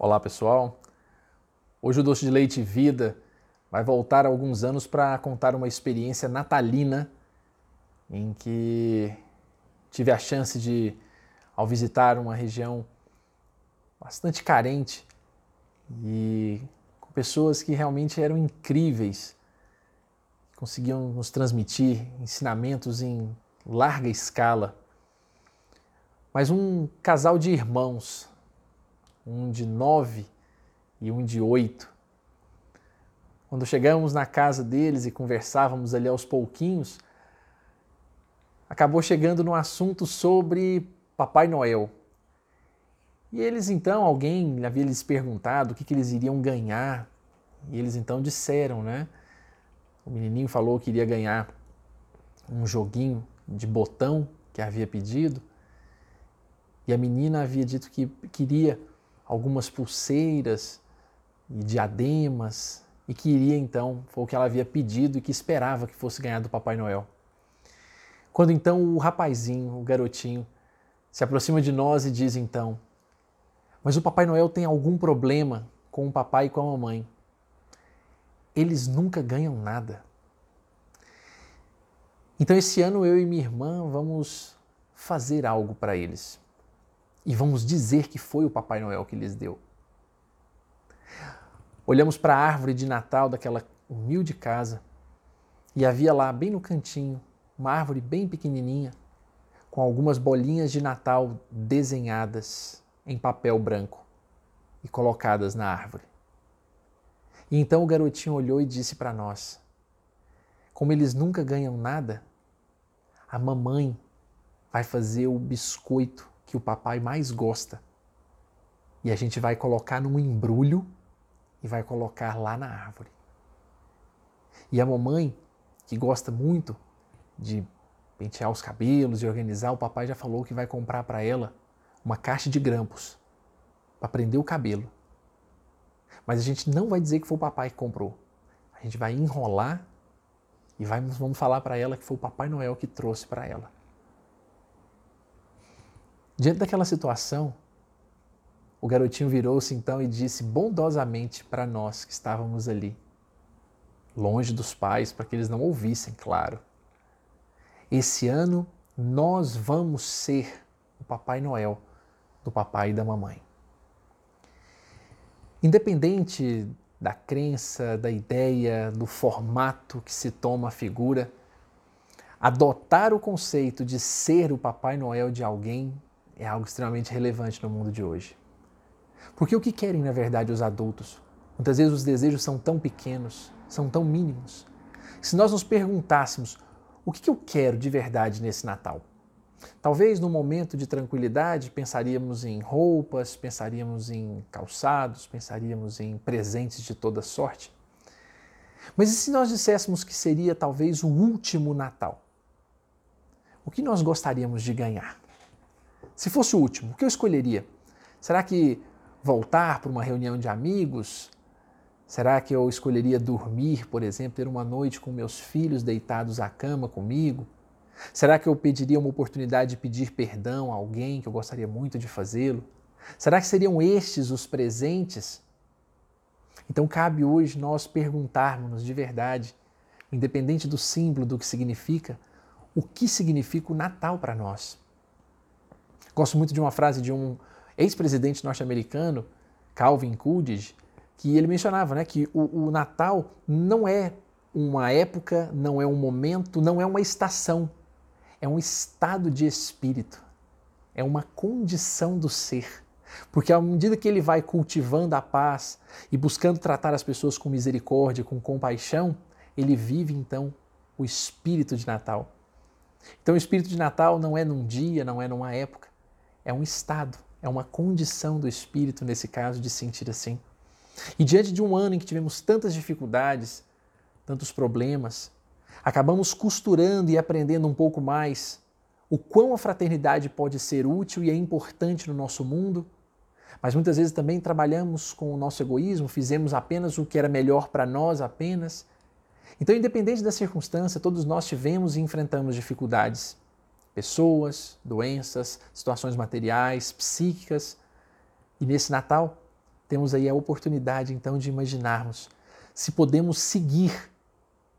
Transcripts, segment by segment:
Olá pessoal, hoje o Doce de Leite Vida vai voltar alguns anos para contar uma experiência natalina em que tive a chance de, ao visitar uma região bastante carente e com pessoas que realmente eram incríveis, conseguiam nos transmitir ensinamentos em larga escala. Mas um casal de irmãos um de nove e um de oito. Quando chegamos na casa deles e conversávamos ali aos pouquinhos, acabou chegando no assunto sobre Papai Noel. E eles então, alguém havia lhes perguntado o que, que eles iriam ganhar. E eles então disseram, né? O menininho falou que iria ganhar um joguinho de botão que havia pedido. E a menina havia dito que queria algumas pulseiras e diademas e queria então, foi o que ela havia pedido e que esperava que fosse ganhar do Papai Noel. Quando então o rapazinho, o garotinho, se aproxima de nós e diz então: Mas o Papai Noel tem algum problema com o papai e com a mamãe. Eles nunca ganham nada. Então esse ano eu e minha irmã vamos fazer algo para eles e vamos dizer que foi o Papai Noel que lhes deu. Olhamos para a árvore de Natal daquela humilde casa e havia lá, bem no cantinho, uma árvore bem pequenininha, com algumas bolinhas de Natal desenhadas em papel branco e colocadas na árvore. E então o garotinho olhou e disse para nós: Como eles nunca ganham nada, a mamãe vai fazer o biscoito que o papai mais gosta. E a gente vai colocar num embrulho e vai colocar lá na árvore. E a mamãe, que gosta muito de pentear os cabelos e organizar, o papai já falou que vai comprar para ela uma caixa de grampos para prender o cabelo. Mas a gente não vai dizer que foi o papai que comprou. A gente vai enrolar e vai, vamos falar para ela que foi o Papai Noel que trouxe para ela. Diante daquela situação, o garotinho virou-se então e disse bondosamente para nós que estávamos ali, longe dos pais, para que eles não ouvissem, claro. Esse ano nós vamos ser o Papai Noel do papai e da mamãe. Independente da crença, da ideia, do formato que se toma a figura, adotar o conceito de ser o Papai Noel de alguém é algo extremamente relevante no mundo de hoje. Porque o que querem, na verdade, os adultos? Muitas vezes os desejos são tão pequenos, são tão mínimos. Se nós nos perguntássemos o que eu quero de verdade nesse Natal, talvez no momento de tranquilidade pensaríamos em roupas, pensaríamos em calçados, pensaríamos em presentes de toda sorte. Mas e se nós disséssemos que seria talvez o último Natal? O que nós gostaríamos de ganhar? Se fosse o último, o que eu escolheria? Será que voltar para uma reunião de amigos? Será que eu escolheria dormir, por exemplo, ter uma noite com meus filhos deitados à cama comigo? Será que eu pediria uma oportunidade de pedir perdão a alguém que eu gostaria muito de fazê-lo? Será que seriam estes os presentes? Então cabe hoje nós perguntarmos de verdade, independente do símbolo do que significa, o que significa o Natal para nós. Gosto muito de uma frase de um ex-presidente norte-americano, Calvin Coolidge, que ele mencionava né, que o, o Natal não é uma época, não é um momento, não é uma estação, é um estado de espírito, é uma condição do ser. Porque à medida que ele vai cultivando a paz e buscando tratar as pessoas com misericórdia, com compaixão, ele vive então o espírito de Natal. Então, o espírito de Natal não é num dia, não é numa época, é um estado, é uma condição do espírito, nesse caso, de sentir assim. E diante de um ano em que tivemos tantas dificuldades, tantos problemas, acabamos costurando e aprendendo um pouco mais o quão a fraternidade pode ser útil e é importante no nosso mundo, mas muitas vezes também trabalhamos com o nosso egoísmo, fizemos apenas o que era melhor para nós apenas. Então, independente da circunstância, todos nós tivemos e enfrentamos dificuldades pessoas, doenças, situações materiais, psíquicas. E nesse Natal, temos aí a oportunidade então de imaginarmos se podemos seguir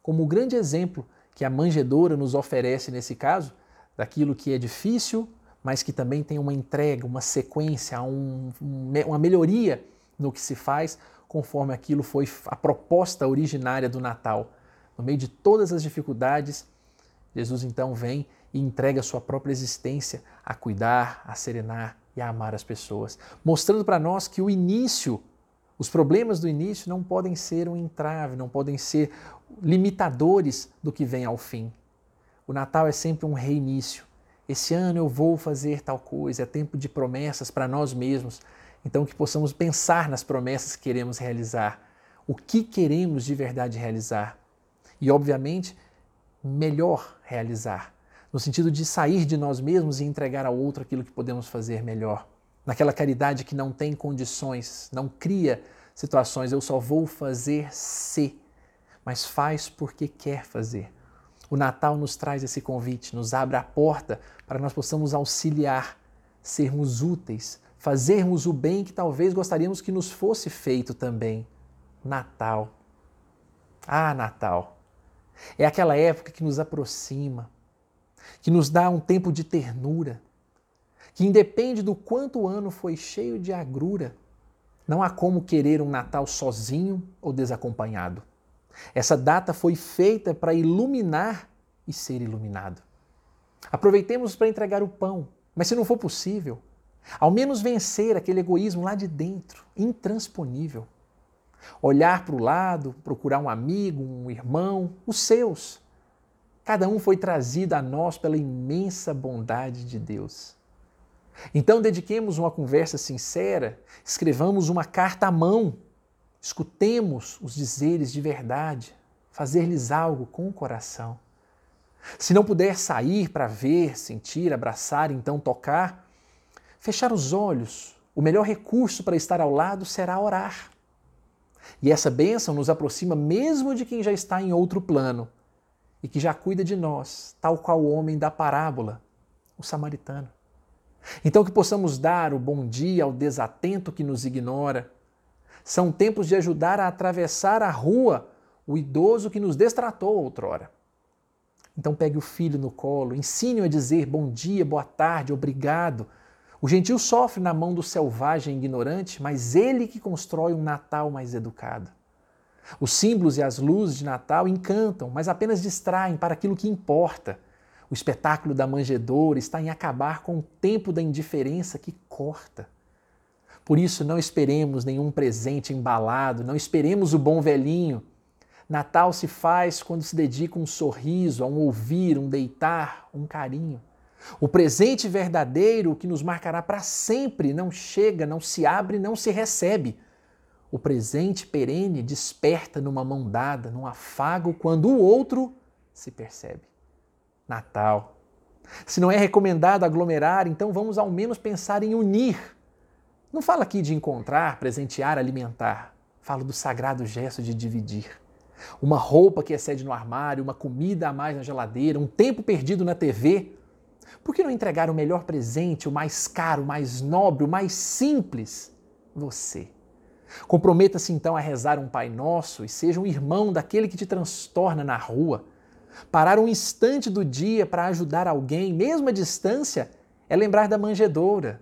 como o grande exemplo que a manjedoura nos oferece nesse caso, daquilo que é difícil, mas que também tem uma entrega, uma sequência, um, uma melhoria no que se faz, conforme aquilo foi a proposta originária do Natal. No meio de todas as dificuldades, Jesus então vem e entrega sua própria existência a cuidar, a serenar e a amar as pessoas, mostrando para nós que o início, os problemas do início não podem ser um entrave, não podem ser limitadores do que vem ao fim. O Natal é sempre um reinício. Esse ano eu vou fazer tal coisa, é tempo de promessas para nós mesmos. Então, que possamos pensar nas promessas que queremos realizar, o que queremos de verdade realizar. E, obviamente, melhor realizar, no sentido de sair de nós mesmos e entregar ao outro aquilo que podemos fazer melhor. Naquela caridade que não tem condições, não cria situações, eu só vou fazer se, mas faz porque quer fazer. O Natal nos traz esse convite, nos abre a porta para nós possamos auxiliar, sermos úteis, fazermos o bem que talvez gostaríamos que nos fosse feito também. Natal. Ah, Natal. É aquela época que nos aproxima, que nos dá um tempo de ternura, que independe do quanto o ano foi cheio de agrura, não há como querer um Natal sozinho ou desacompanhado. Essa data foi feita para iluminar e ser iluminado. Aproveitemos para entregar o pão, mas se não for possível, ao menos vencer aquele egoísmo lá de dentro, intransponível. Olhar para o lado, procurar um amigo, um irmão, os seus. Cada um foi trazido a nós pela imensa bondade de Deus. Então, dediquemos uma conversa sincera, escrevamos uma carta à mão, escutemos os dizeres de verdade, fazer-lhes algo com o coração. Se não puder sair para ver, sentir, abraçar, então tocar, fechar os olhos, o melhor recurso para estar ao lado será orar. E essa bênção nos aproxima mesmo de quem já está em outro plano e que já cuida de nós, tal qual o homem da parábola, o samaritano. Então, que possamos dar o bom dia ao desatento que nos ignora. São tempos de ajudar a atravessar a rua o idoso que nos destratou outrora. Então, pegue o filho no colo, ensine-o a dizer bom dia, boa tarde, obrigado o gentil sofre na mão do selvagem ignorante, mas ele que constrói um Natal mais educado. Os símbolos e as luzes de Natal encantam, mas apenas distraem para aquilo que importa. O espetáculo da manjedoura está em acabar com o tempo da indiferença que corta. Por isso, não esperemos nenhum presente embalado, não esperemos o bom velhinho. Natal se faz quando se dedica um sorriso, a um ouvir, um deitar, um carinho. O presente verdadeiro que nos marcará para sempre não chega, não se abre, não se recebe. O presente perene desperta numa mão dada, num afago, quando o outro se percebe. Natal. Se não é recomendado aglomerar, então vamos ao menos pensar em unir. Não falo aqui de encontrar, presentear, alimentar. Falo do sagrado gesto de dividir. Uma roupa que excede no armário, uma comida a mais na geladeira, um tempo perdido na TV, por que não entregar o melhor presente, o mais caro, o mais nobre, o mais simples? Você. Comprometa-se então a rezar um Pai Nosso e seja um irmão daquele que te transtorna na rua. Parar um instante do dia para ajudar alguém, mesmo à distância, é lembrar da manjedoura.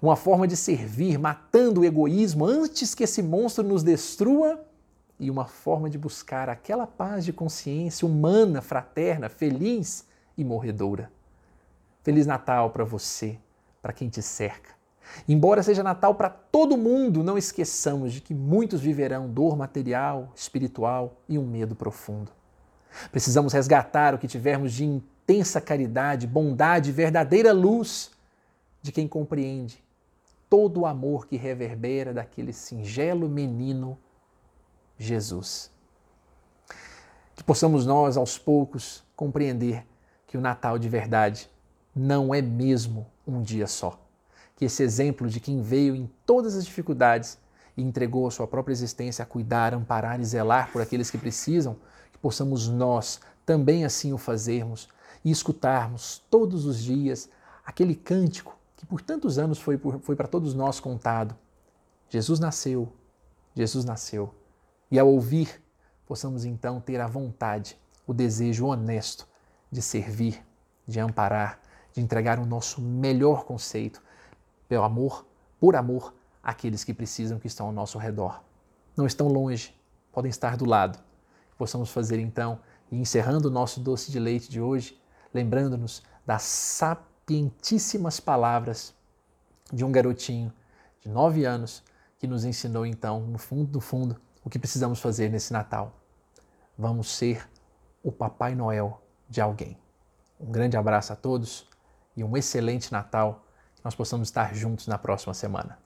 Uma forma de servir, matando o egoísmo antes que esse monstro nos destrua e uma forma de buscar aquela paz de consciência humana, fraterna, feliz e morredoura. Feliz Natal para você, para quem te cerca. Embora seja Natal para todo mundo, não esqueçamos de que muitos viverão dor material, espiritual e um medo profundo. Precisamos resgatar o que tivermos de intensa caridade, bondade, verdadeira luz de quem compreende todo o amor que reverbera daquele singelo menino Jesus. Que possamos nós, aos poucos, compreender que o Natal de verdade não é mesmo um dia só. Que esse exemplo de quem veio em todas as dificuldades e entregou a sua própria existência a cuidar, amparar e zelar por aqueles que precisam, que possamos nós também assim o fazermos e escutarmos todos os dias aquele cântico que por tantos anos foi, foi para todos nós contado. Jesus nasceu, Jesus nasceu. E ao ouvir, possamos então ter a vontade, o desejo honesto de servir, de amparar, de entregar o nosso melhor conceito, pelo amor, por amor àqueles que precisam, que estão ao nosso redor. Não estão longe, podem estar do lado. Possamos fazer então, e encerrando o nosso doce de leite de hoje, lembrando-nos das sapientíssimas palavras de um garotinho de nove anos que nos ensinou então, no fundo do fundo, o que precisamos fazer nesse Natal. Vamos ser o Papai Noel de alguém. Um grande abraço a todos e um excelente Natal. Nós possamos estar juntos na próxima semana.